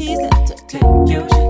He's out to take you.